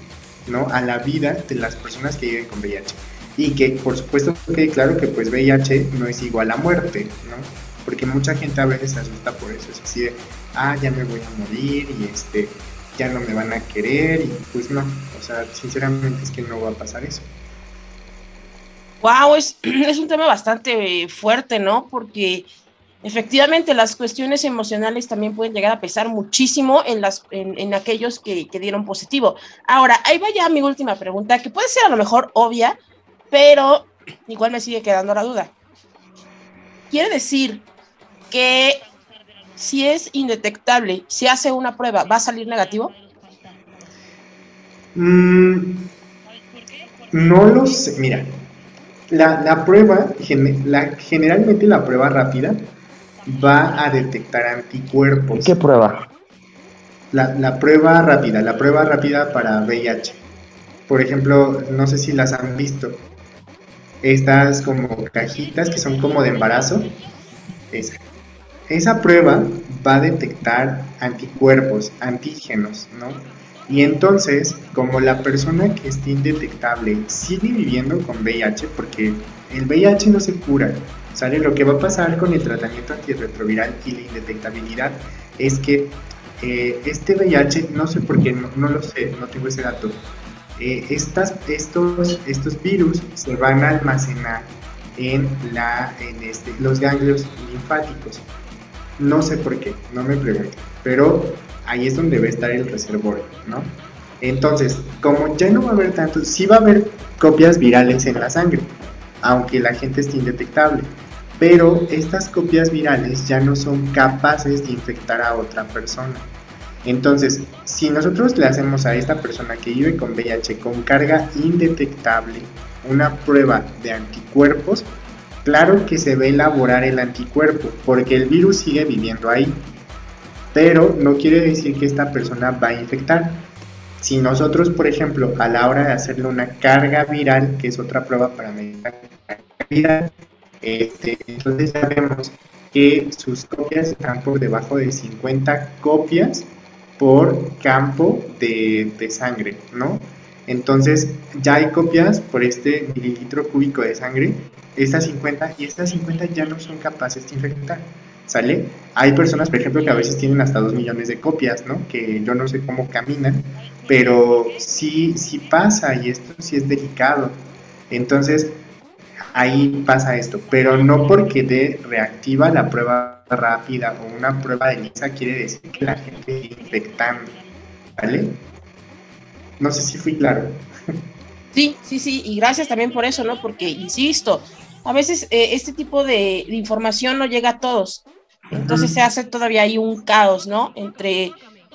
¿no? A la vida de las personas que viven con VIH. Y que, por supuesto, que claro que pues VIH no es igual a muerte, ¿no? porque mucha gente a veces se asusta por eso, es así de, ah, ya me voy a morir y este, ya no me van a querer y pues no, o sea, sinceramente es que no va a pasar eso. Wow, [CLEARS THROAT] es, un tema bastante fuerte, ¿no? Porque efectivamente las cuestiones emocionales también pueden llegar a pesar muchísimo en, aquellos que, que, dieron positivo. Ahora, ahí va ya mi última pregunta, que puede ser a lo mejor obvia, pero igual me sigue quedando la duda. Quiere decir que si es indetectable, si hace una prueba, ¿va a salir negativo? Mm, no lo sé. Mira, la, prueba, generalmente la prueba rápida va a detectar anticuerpos. ¿Qué prueba? La, prueba rápida, la prueba rápida para VIH. por ejemplo, no sé si las han visto, estas como cajitas que son como de embarazo, esa. Esa prueba va a detectar anticuerpos, antígenos, ¿no? Y entonces, como la persona que esté indetectable sigue viviendo con VIH, porque el VIH no se cura, ¿sale? Lo que va a pasar con el tratamiento antirretroviral y la indetectabilidad es que eh, este VIH, no sé por qué, no, lo sé, no tengo ese dato, eh, estas, estos, estos virus se van a almacenar en, la, en este, los ganglios linfáticos. No sé por qué, no me pregunto, pero ahí es donde va a estar el reservorio, ¿no? Entonces, como ya no va a haber tantos, sí va a haber copias virales en la sangre, aunque la gente esté indetectable, pero estas copias virales ya no son capaces de infectar a otra persona. Entonces, si nosotros le hacemos a esta persona que vive con VIH con carga indetectable una prueba de anticuerpos, claro que se va a elaborar el anticuerpo, porque el virus sigue viviendo ahí pero no quiere decir que esta persona va a infectar. Si nosotros, por ejemplo, a la hora de hacerle una carga viral, que es otra prueba para medir la carga viral, este, entonces sabemos que sus copias están por debajo de 50 copias por campo de, de sangre, ¿no? Entonces ya hay copias por este mililitro cúbico de sangre, estas 50 y estas 50 ya no son capaces de infectar. ¿Sale? Hay personas, por ejemplo, que a veces tienen hasta dos millones de copias, ¿no? Que yo no sé cómo caminan, pero sí, sí pasa y esto sí es delicado. Entonces, ahí pasa esto, pero no porque de reactiva la prueba rápida o una prueba de lisa quiere decir que la gente está infectando, ¿vale? No sé si fui claro. Sí, sí, sí, y gracias también por eso, ¿no? Porque, insisto, a veces eh, este tipo de, información no llega a todos. Entonces se hace todavía ahí un caos, ¿no? Entre,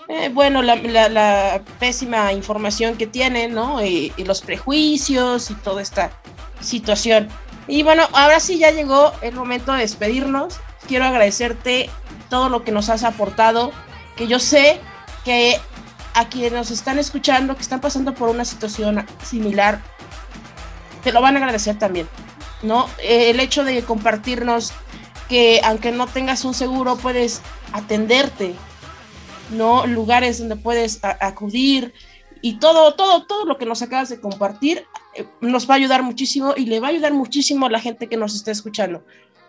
eh, bueno, la, pésima información que tienen, ¿no? Y, los prejuicios y toda esta situación. Y bueno, ahora sí ya llegó el momento de despedirnos. Quiero agradecerte todo lo que nos has aportado, que yo sé que a quienes nos están escuchando, que están pasando por una situación similar, te lo van a agradecer también. ¿no? Eh, el hecho de compartirnos que aunque no tengas un seguro puedes atenderte, ¿no? Lugares donde puedes acudir y todo, todo, todo lo que nos acabas de compartir eh, nos va a ayudar muchísimo y le va a ayudar muchísimo a la gente que nos está escuchando.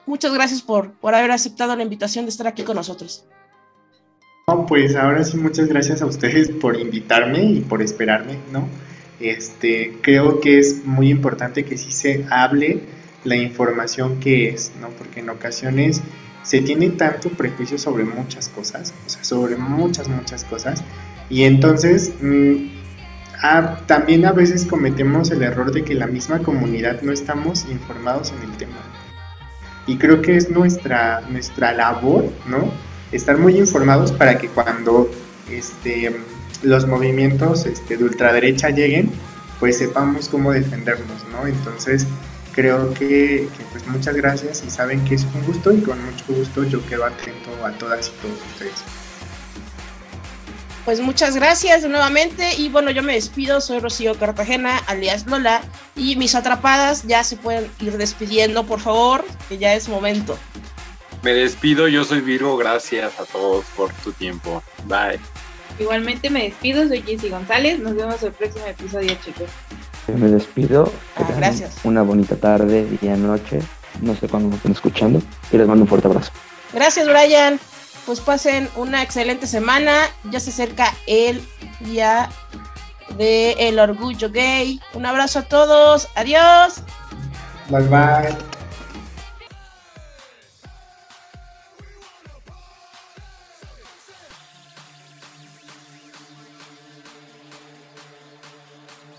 Muchas gracias por, por haber aceptado la invitación de estar aquí con nosotros. pues ahora sí, muchas gracias a ustedes por invitarme y por esperarme, ¿no? Este, creo que es muy importante que sí se hable la información que es, ¿no? Porque en ocasiones se tiene tanto prejuicio sobre muchas cosas, o sea, sobre muchas, muchas cosas, y entonces mm, también a veces cometemos el error de que la misma comunidad no estamos informados en el tema. Y creo que es nuestra, nuestra labor, ¿no? Estar muy informados para que cuando este, los movimientos este, de ultraderecha lleguen, pues sepamos cómo defendernos, ¿no? Entonces, creo que, pues muchas gracias y saben que es un gusto y con mucho gusto yo quedo atento a todas y todos ustedes. Pues muchas gracias nuevamente y bueno, yo me despido, soy Rocío Cartagena, alias Lola, y mis atrapadas ya se pueden ir despidiendo, por favor, que ya es momento. Me despido, yo soy Virgo, gracias a todos por tu tiempo. Bye. Igualmente me despido, soy Jessy González, nos vemos en el próximo episodio, chicos. Me despido. Ah, gracias. Una bonita tarde, día, noche. No sé cuándo me estén escuchando. Y les mando un fuerte abrazo. Gracias, Brian. Pues pasen una excelente semana. Ya se acerca el día de el orgullo gay. Un abrazo a todos. Adiós. Bye bye.